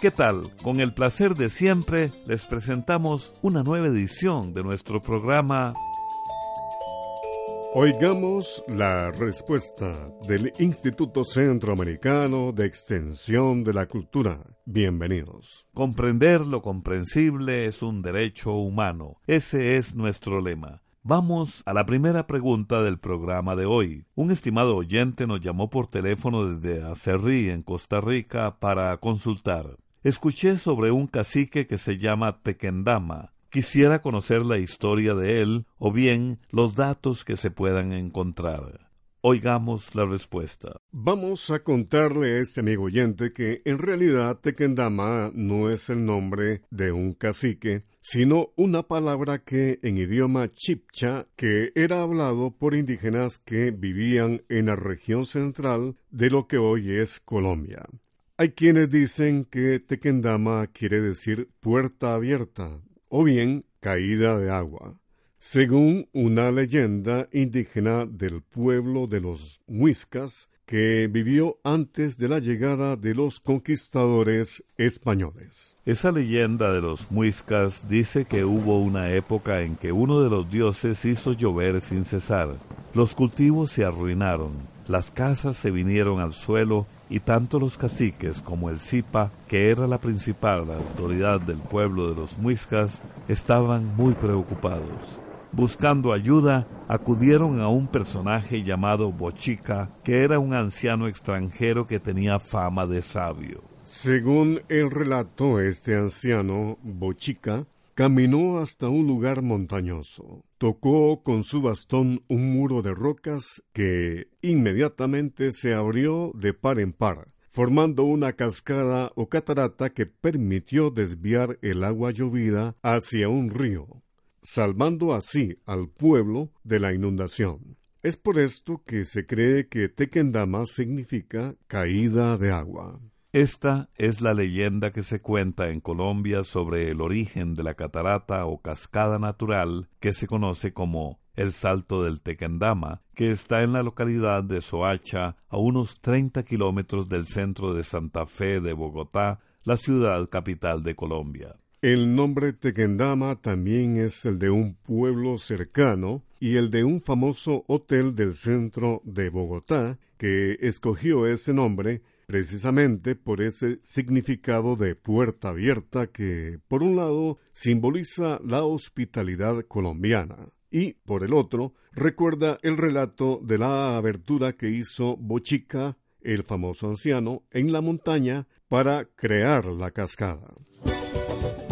¿Qué tal? Con el placer de siempre les presentamos una nueva edición de nuestro programa Oigamos la respuesta del Instituto Centroamericano de Extensión de la Cultura. Bienvenidos. Comprender lo comprensible es un derecho humano. Ese es nuestro lema. Vamos a la primera pregunta del programa de hoy. Un estimado oyente nos llamó por teléfono desde Acerrí, en Costa Rica, para consultar. Escuché sobre un cacique que se llama Tequendama. Quisiera conocer la historia de él o bien los datos que se puedan encontrar. Oigamos la respuesta. Vamos a contarle a este amigo oyente que en realidad Tequendama no es el nombre de un cacique, sino una palabra que en idioma chipcha que era hablado por indígenas que vivían en la región central de lo que hoy es Colombia. Hay quienes dicen que Tequendama quiere decir puerta abierta o bien caída de agua según una leyenda indígena del pueblo de los muiscas que vivió antes de la llegada de los conquistadores españoles. Esa leyenda de los muiscas dice que hubo una época en que uno de los dioses hizo llover sin cesar. Los cultivos se arruinaron, las casas se vinieron al suelo y tanto los caciques como el Zipa, que era la principal autoridad del pueblo de los muiscas, estaban muy preocupados. Buscando ayuda, acudieron a un personaje llamado Bochica, que era un anciano extranjero que tenía fama de sabio. Según el relato, este anciano, Bochica, caminó hasta un lugar montañoso. Tocó con su bastón un muro de rocas que inmediatamente se abrió de par en par, formando una cascada o catarata que permitió desviar el agua llovida hacia un río salvando así al pueblo de la inundación. Es por esto que se cree que Tequendama significa caída de agua. Esta es la leyenda que se cuenta en Colombia sobre el origen de la catarata o cascada natural que se conoce como el Salto del Tequendama, que está en la localidad de Soacha, a unos 30 kilómetros del centro de Santa Fe de Bogotá, la ciudad capital de Colombia. El nombre Tequendama también es el de un pueblo cercano y el de un famoso hotel del centro de Bogotá que escogió ese nombre precisamente por ese significado de puerta abierta que, por un lado, simboliza la hospitalidad colombiana y, por el otro, recuerda el relato de la abertura que hizo Bochica, el famoso anciano, en la montaña para crear la cascada.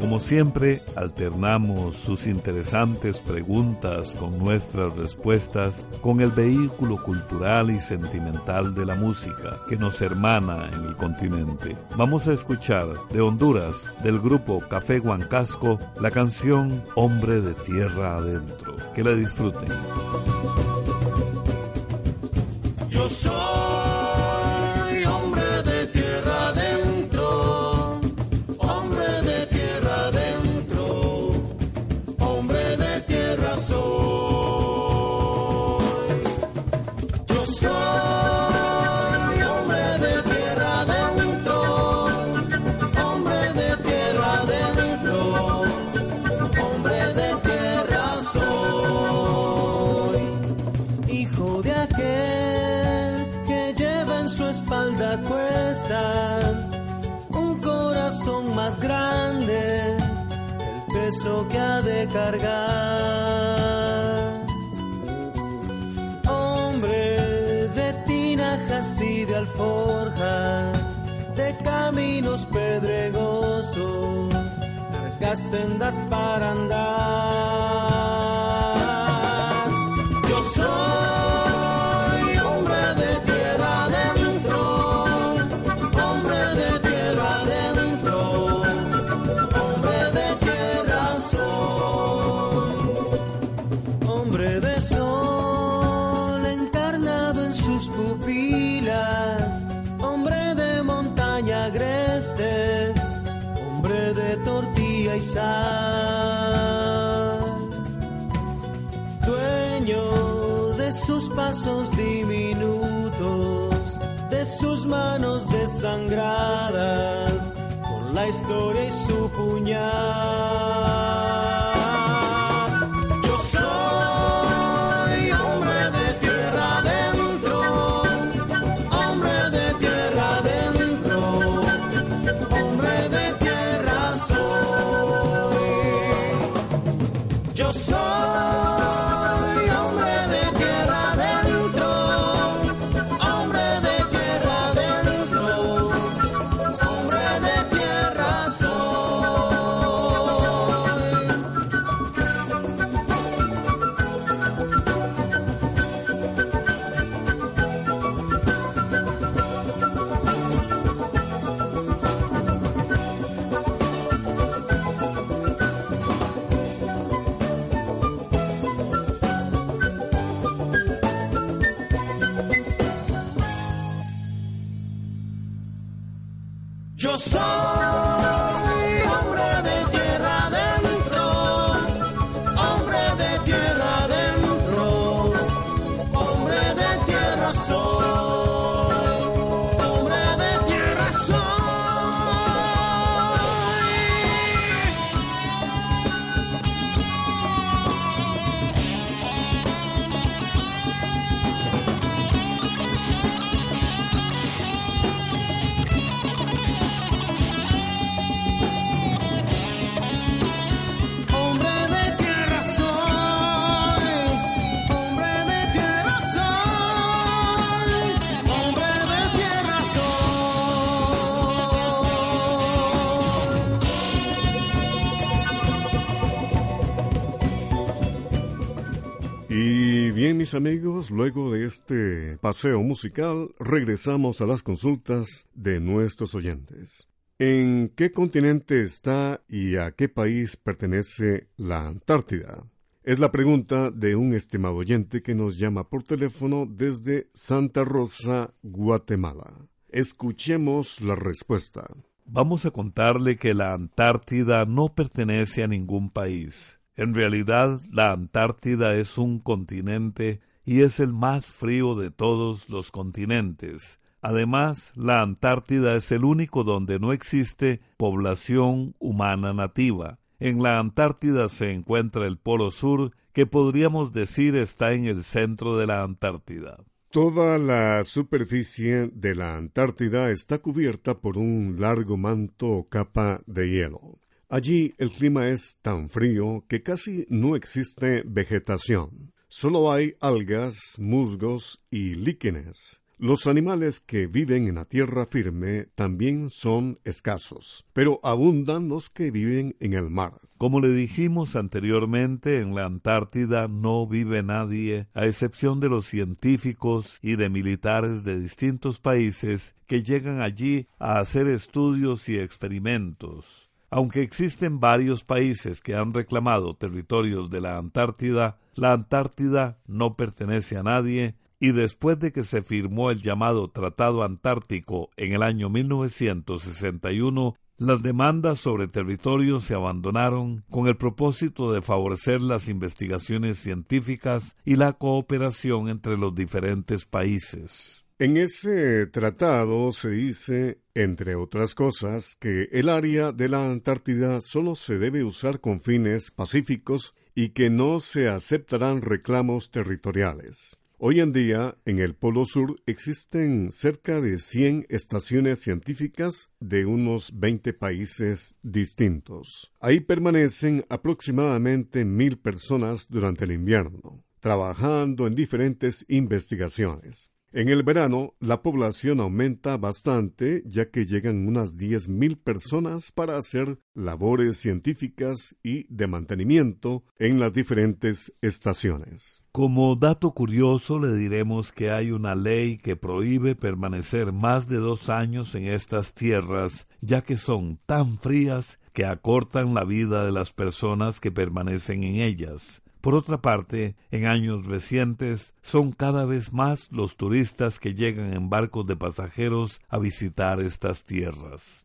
Como siempre, alternamos sus interesantes preguntas con nuestras respuestas con el vehículo cultural y sentimental de la música que nos hermana en el continente. Vamos a escuchar de Honduras, del grupo Café Huancasco, la canción Hombre de Tierra Adentro. Que la disfruten. Yo soy cargar. Hombre de tinajas y de alforjas, de caminos pedregosos, largas sendas para andar. Dueño de sus pasos diminutos, de sus manos desangradas, con la historia y su puñal. Amigos, luego de este paseo musical, regresamos a las consultas de nuestros oyentes. ¿En qué continente está y a qué país pertenece la Antártida? Es la pregunta de un estimado oyente que nos llama por teléfono desde Santa Rosa, Guatemala. Escuchemos la respuesta. Vamos a contarle que la Antártida no pertenece a ningún país. En realidad, la Antártida es un continente y es el más frío de todos los continentes. Además, la Antártida es el único donde no existe población humana nativa. En la Antártida se encuentra el Polo Sur, que podríamos decir está en el centro de la Antártida. Toda la superficie de la Antártida está cubierta por un largo manto o capa de hielo. Allí el clima es tan frío que casi no existe vegetación. Solo hay algas, musgos y líquenes. Los animales que viven en la tierra firme también son escasos, pero abundan los que viven en el mar. Como le dijimos anteriormente, en la Antártida no vive nadie, a excepción de los científicos y de militares de distintos países que llegan allí a hacer estudios y experimentos. Aunque existen varios países que han reclamado territorios de la Antártida, la Antártida no pertenece a nadie y después de que se firmó el llamado Tratado Antártico en el año 1961, las demandas sobre territorio se abandonaron con el propósito de favorecer las investigaciones científicas y la cooperación entre los diferentes países. En ese tratado se dice, entre otras cosas, que el área de la Antártida solo se debe usar con fines pacíficos y que no se aceptarán reclamos territoriales. Hoy en día, en el Polo Sur existen cerca de 100 estaciones científicas de unos 20 países distintos. Ahí permanecen aproximadamente mil personas durante el invierno, trabajando en diferentes investigaciones. En el verano, la población aumenta bastante, ya que llegan unas 10.000 personas para hacer labores científicas y de mantenimiento en las diferentes estaciones. Como dato curioso le diremos que hay una ley que prohíbe permanecer más de dos años en estas tierras, ya que son tan frías que acortan la vida de las personas que permanecen en ellas. Por otra parte, en años recientes son cada vez más los turistas que llegan en barcos de pasajeros a visitar estas tierras.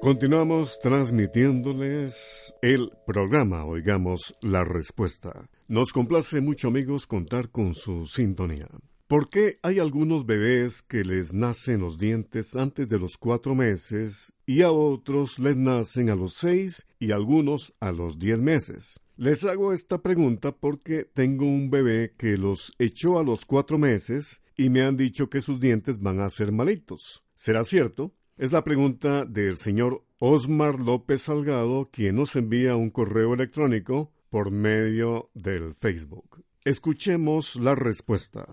Continuamos transmitiéndoles el programa Oigamos la Respuesta. Nos complace mucho amigos contar con su sintonía. ¿Por qué hay algunos bebés que les nacen los dientes antes de los cuatro meses y a otros les nacen a los seis y algunos a los diez meses? Les hago esta pregunta porque tengo un bebé que los echó a los cuatro meses y me han dicho que sus dientes van a ser malitos. ¿Será cierto? Es la pregunta del señor Osmar López Salgado, quien nos envía un correo electrónico por medio del Facebook. Escuchemos la respuesta.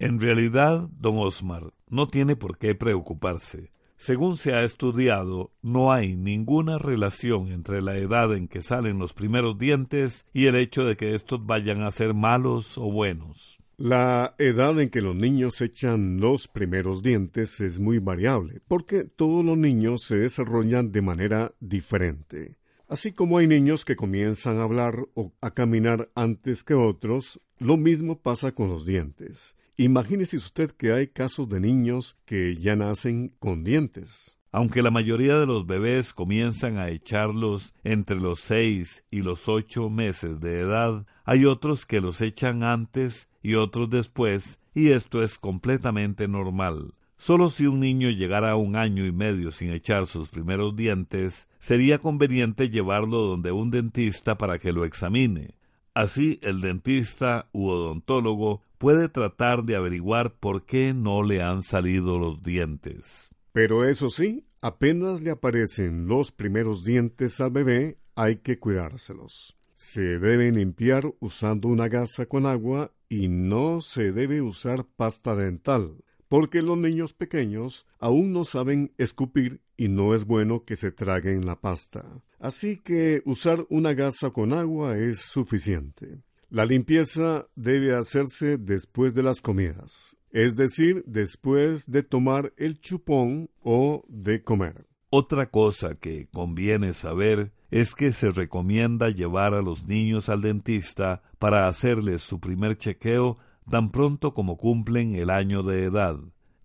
En realidad, don Osmar, no tiene por qué preocuparse. Según se ha estudiado, no hay ninguna relación entre la edad en que salen los primeros dientes y el hecho de que estos vayan a ser malos o buenos. La edad en que los niños echan los primeros dientes es muy variable, porque todos los niños se desarrollan de manera diferente. Así como hay niños que comienzan a hablar o a caminar antes que otros, lo mismo pasa con los dientes. Imagínese usted que hay casos de niños que ya nacen con dientes. Aunque la mayoría de los bebés comienzan a echarlos entre los seis y los ocho meses de edad, hay otros que los echan antes y otros después, y esto es completamente normal. Solo si un niño llegara a un año y medio sin echar sus primeros dientes, sería conveniente llevarlo donde un dentista para que lo examine. Así el dentista u odontólogo puede tratar de averiguar por qué no le han salido los dientes. Pero eso sí, apenas le aparecen los primeros dientes al bebé, hay que cuidárselos. Se deben limpiar usando una gasa con agua y no se debe usar pasta dental, porque los niños pequeños aún no saben escupir y no es bueno que se traguen la pasta. Así que usar una gasa con agua es suficiente. La limpieza debe hacerse después de las comidas, es decir, después de tomar el chupón o de comer. Otra cosa que conviene saber es que se recomienda llevar a los niños al dentista para hacerles su primer chequeo tan pronto como cumplen el año de edad.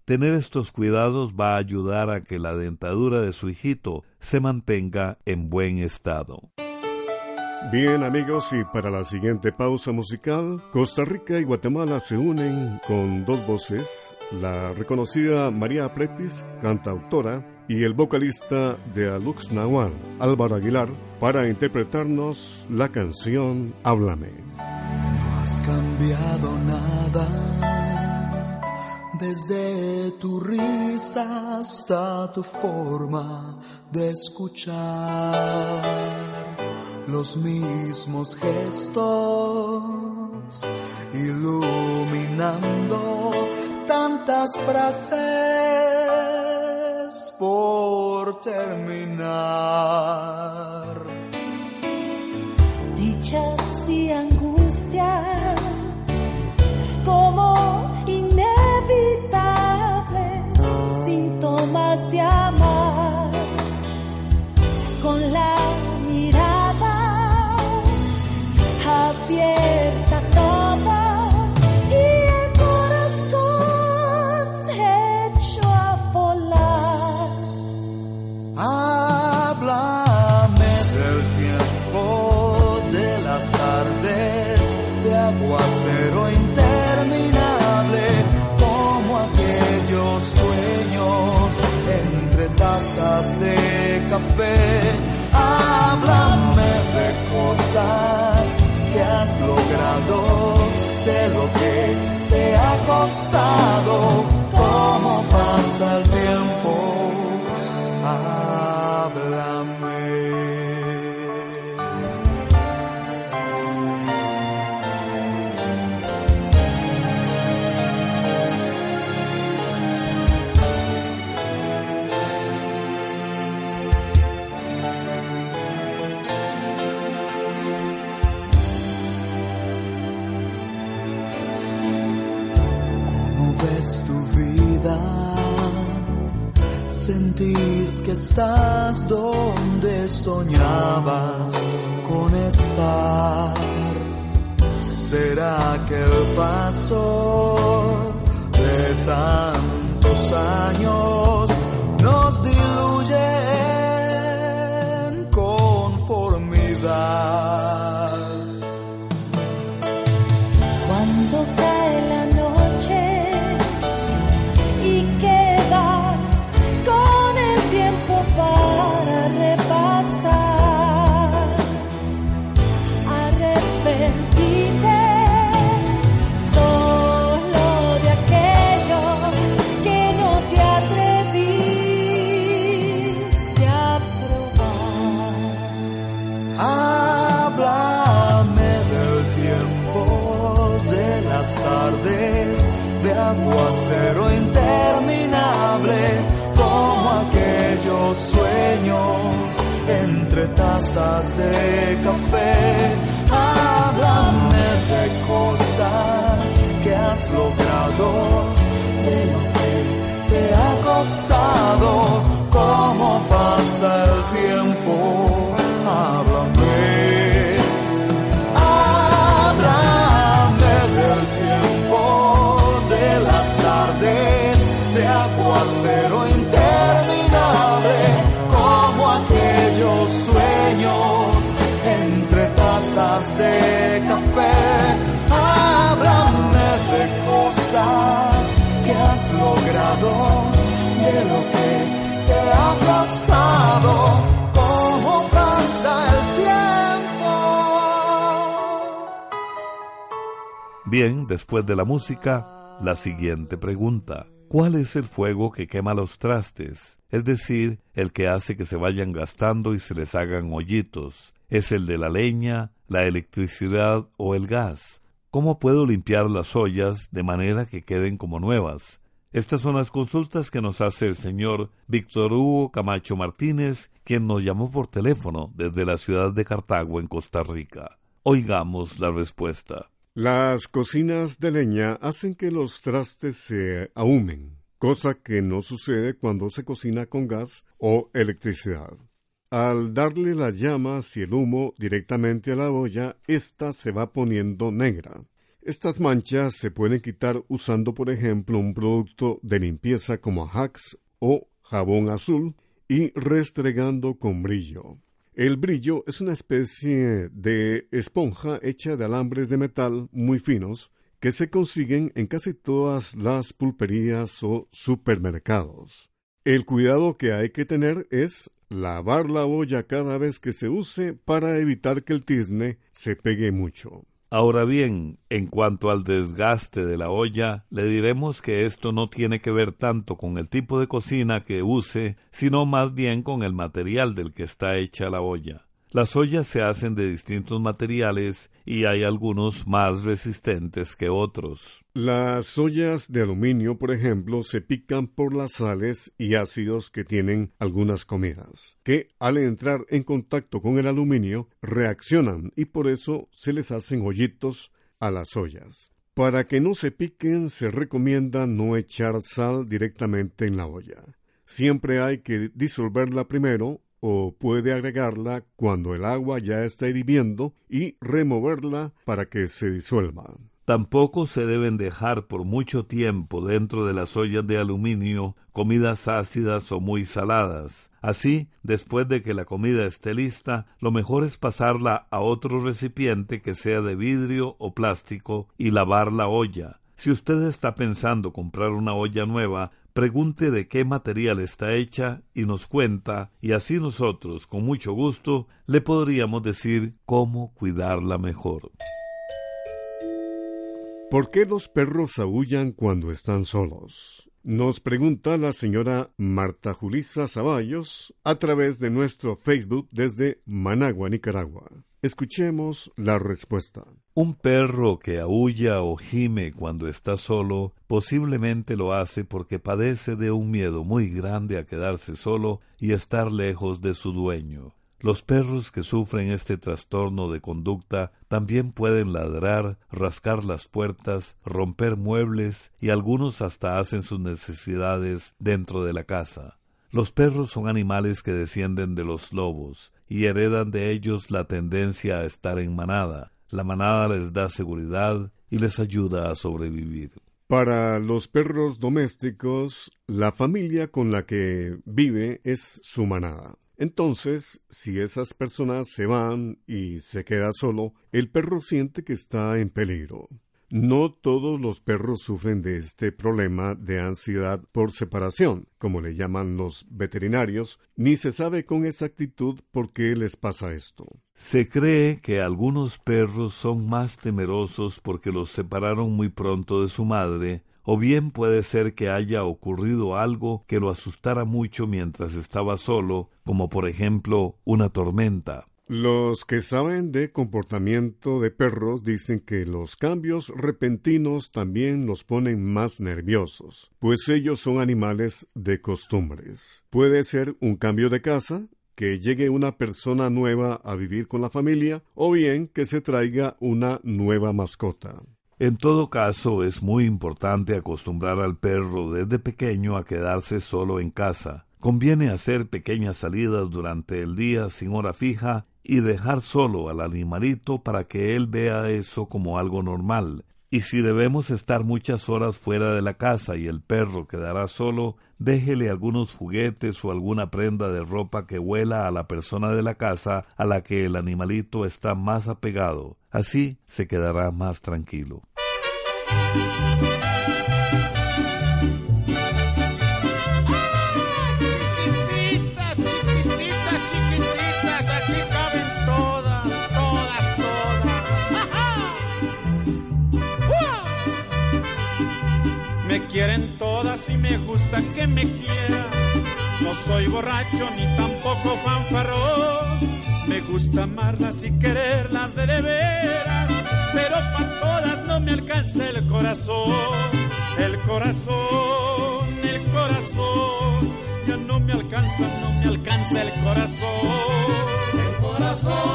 Tener estos cuidados va a ayudar a que la dentadura de su hijito se mantenga en buen estado. Bien amigos, y para la siguiente pausa musical, Costa Rica y Guatemala se unen con dos voces, la reconocida María Pretis, cantautora, y el vocalista de Alux Nahual, Álvaro Aguilar, para interpretarnos la canción Háblame. No has cambiado nada desde tu risa hasta tu forma de escuchar los mismos gestos iluminando tantas frases por terminar. Dichas y angustias como inevitables síntomas de amar estás donde soñabas con estar. ¿Será que el paso de tantos años Bien, después de la música, la siguiente pregunta. ¿Cuál es el fuego que quema los trastes? Es decir, el que hace que se vayan gastando y se les hagan hoyitos. ¿Es el de la leña, la electricidad o el gas? ¿Cómo puedo limpiar las ollas de manera que queden como nuevas? Estas son las consultas que nos hace el señor Víctor Hugo Camacho Martínez, quien nos llamó por teléfono desde la ciudad de Cartago, en Costa Rica. Oigamos la respuesta. Las cocinas de leña hacen que los trastes se ahumen, cosa que no sucede cuando se cocina con gas o electricidad. Al darle las llamas y el humo directamente a la olla, ésta se va poniendo negra. Estas manchas se pueden quitar usando, por ejemplo, un producto de limpieza como Ajax o jabón azul y restregando con brillo. El brillo es una especie de esponja hecha de alambres de metal muy finos que se consiguen en casi todas las pulperías o supermercados. El cuidado que hay que tener es lavar la olla cada vez que se use para evitar que el tizne se pegue mucho. Ahora bien, en cuanto al desgaste de la olla, le diremos que esto no tiene que ver tanto con el tipo de cocina que use, sino más bien con el material del que está hecha la olla. Las ollas se hacen de distintos materiales y hay algunos más resistentes que otros. Las ollas de aluminio, por ejemplo, se pican por las sales y ácidos que tienen algunas comidas, que al entrar en contacto con el aluminio reaccionan y por eso se les hacen hoyitos a las ollas. Para que no se piquen se recomienda no echar sal directamente en la olla. Siempre hay que disolverla primero o puede agregarla cuando el agua ya está hirviendo y removerla para que se disuelva. Tampoco se deben dejar por mucho tiempo dentro de las ollas de aluminio comidas ácidas o muy saladas. Así, después de que la comida esté lista, lo mejor es pasarla a otro recipiente que sea de vidrio o plástico y lavar la olla. Si usted está pensando comprar una olla nueva, pregunte de qué material está hecha y nos cuenta, y así nosotros, con mucho gusto, le podríamos decir cómo cuidarla mejor. ¿Por qué los perros aullan cuando están solos? Nos pregunta la señora Marta Julisa Zaballos a través de nuestro Facebook desde Managua, Nicaragua. Escuchemos la respuesta. Un perro que aúlla o gime cuando está solo posiblemente lo hace porque padece de un miedo muy grande a quedarse solo y estar lejos de su dueño. Los perros que sufren este trastorno de conducta también pueden ladrar, rascar las puertas, romper muebles y algunos hasta hacen sus necesidades dentro de la casa. Los perros son animales que descienden de los lobos y heredan de ellos la tendencia a estar en manada. La manada les da seguridad y les ayuda a sobrevivir. Para los perros domésticos, la familia con la que vive es su manada. Entonces, si esas personas se van y se queda solo, el perro siente que está en peligro. No todos los perros sufren de este problema de ansiedad por separación, como le llaman los veterinarios, ni se sabe con exactitud por qué les pasa esto. Se cree que algunos perros son más temerosos porque los separaron muy pronto de su madre, o bien puede ser que haya ocurrido algo que lo asustara mucho mientras estaba solo, como por ejemplo una tormenta. Los que saben de comportamiento de perros dicen que los cambios repentinos también los ponen más nerviosos, pues ellos son animales de costumbres. Puede ser un cambio de casa, que llegue una persona nueva a vivir con la familia, o bien que se traiga una nueva mascota. En todo caso, es muy importante acostumbrar al perro desde pequeño a quedarse solo en casa. Conviene hacer pequeñas salidas durante el día sin hora fija y dejar solo al animalito para que él vea eso como algo normal. Y si debemos estar muchas horas fuera de la casa y el perro quedará solo, déjele algunos juguetes o alguna prenda de ropa que huela a la persona de la casa a la que el animalito está más apegado. Así se quedará más tranquilo. Soy borracho ni tampoco fanfarrón. Me gusta amarlas y quererlas de de veras. Pero para todas no me alcanza el corazón. El corazón, el corazón. Ya no me alcanza, no me alcanza el corazón. El corazón,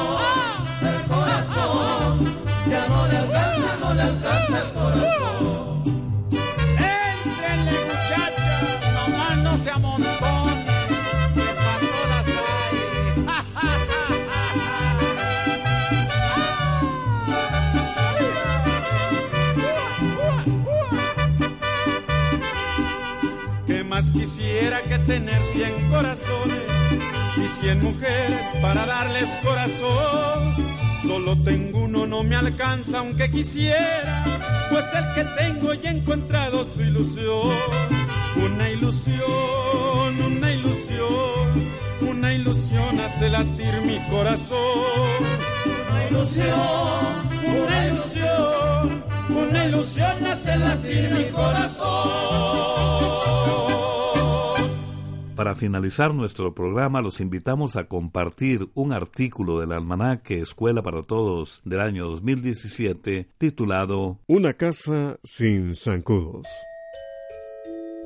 quisiera que tener cien corazones y cien mujeres para darles corazón? Solo tengo uno, no me alcanza aunque quisiera, pues el que tengo ya he encontrado su ilusión una ilusión, una ilusión, una ilusión hace latir mi corazón. Una ilusión, una ilusión, una ilusión hace latir mi corazón. Para finalizar nuestro programa, los invitamos a compartir un artículo del almanaque Escuela para Todos del año 2017 titulado Una casa sin zancudos.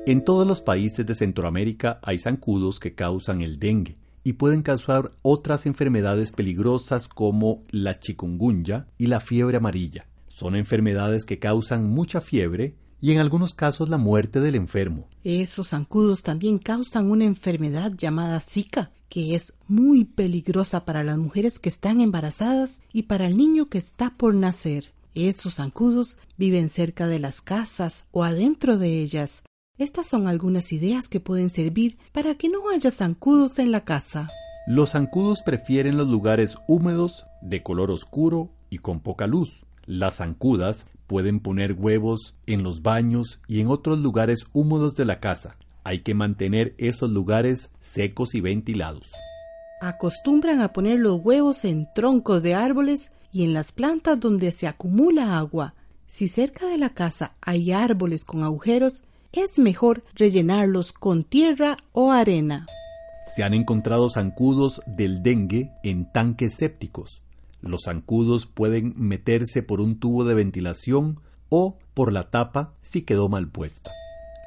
En todos los países de Centroamérica hay zancudos que causan el dengue y pueden causar otras enfermedades peligrosas como la chikungunya y la fiebre amarilla. Son enfermedades que causan mucha fiebre y en algunos casos la muerte del enfermo. Esos zancudos también causan una enfermedad llamada Zika, que es muy peligrosa para las mujeres que están embarazadas y para el niño que está por nacer. Esos zancudos viven cerca de las casas o adentro de ellas. Estas son algunas ideas que pueden servir para que no haya zancudos en la casa. Los zancudos prefieren los lugares húmedos, de color oscuro y con poca luz. Las zancudas pueden poner huevos en los baños y en otros lugares húmedos de la casa. Hay que mantener esos lugares secos y ventilados. Acostumbran a poner los huevos en troncos de árboles y en las plantas donde se acumula agua. Si cerca de la casa hay árboles con agujeros, es mejor rellenarlos con tierra o arena. Se han encontrado zancudos del dengue en tanques sépticos. Los zancudos pueden meterse por un tubo de ventilación o por la tapa si quedó mal puesta.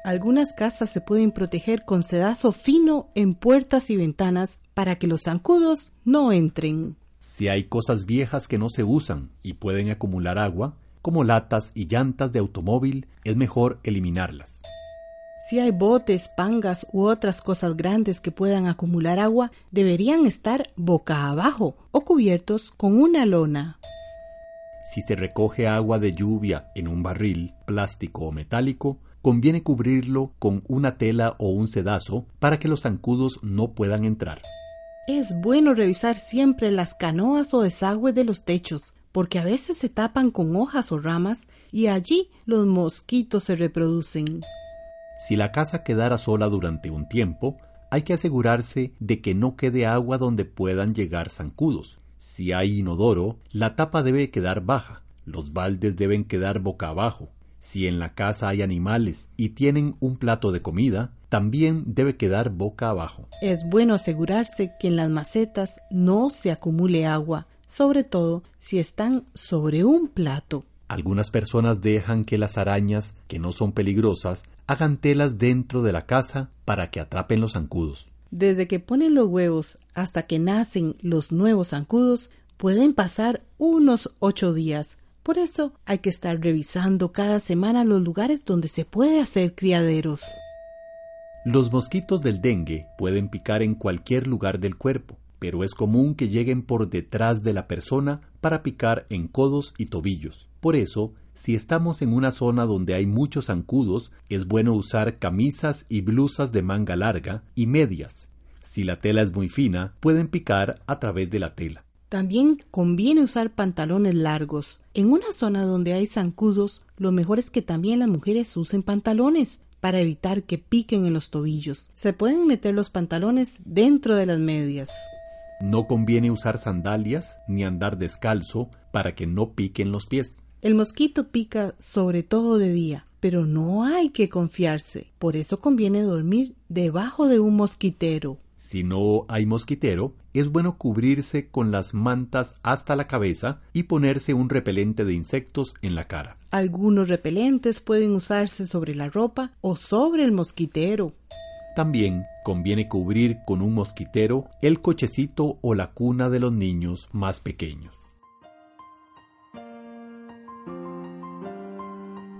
Algunas casas se pueden proteger con sedazo fino en puertas y ventanas para que los zancudos no entren. Si hay cosas viejas que no se usan y pueden acumular agua, como latas y llantas de automóvil, es mejor eliminarlas. Si hay botes, pangas u otras cosas grandes que puedan acumular agua, deberían estar boca abajo o cubiertos con una lona. Si se recoge agua de lluvia en un barril, plástico o metálico, conviene cubrirlo con una tela o un sedazo para que los zancudos no puedan entrar. Es bueno revisar siempre las canoas o desagües de los techos, porque a veces se tapan con hojas o ramas y allí los mosquitos se reproducen. Si la casa quedara sola durante un tiempo, hay que asegurarse de que no quede agua donde puedan llegar zancudos. Si hay inodoro, la tapa debe quedar baja, los baldes deben quedar boca abajo. Si en la casa hay animales y tienen un plato de comida, también debe quedar boca abajo. Es bueno asegurarse que en las macetas no se acumule agua, sobre todo si están sobre un plato. Algunas personas dejan que las arañas, que no son peligrosas, hagan telas dentro de la casa para que atrapen los zancudos. Desde que ponen los huevos hasta que nacen los nuevos zancudos, pueden pasar unos ocho días. Por eso hay que estar revisando cada semana los lugares donde se puede hacer criaderos. Los mosquitos del dengue pueden picar en cualquier lugar del cuerpo, pero es común que lleguen por detrás de la persona para picar en codos y tobillos. Por eso, si estamos en una zona donde hay muchos zancudos, es bueno usar camisas y blusas de manga larga y medias. Si la tela es muy fina, pueden picar a través de la tela. También conviene usar pantalones largos. En una zona donde hay zancudos, lo mejor es que también las mujeres usen pantalones para evitar que piquen en los tobillos. Se pueden meter los pantalones dentro de las medias. No conviene usar sandalias ni andar descalzo para que no piquen los pies. El mosquito pica sobre todo de día, pero no hay que confiarse. Por eso conviene dormir debajo de un mosquitero. Si no hay mosquitero, es bueno cubrirse con las mantas hasta la cabeza y ponerse un repelente de insectos en la cara. Algunos repelentes pueden usarse sobre la ropa o sobre el mosquitero. También conviene cubrir con un mosquitero el cochecito o la cuna de los niños más pequeños.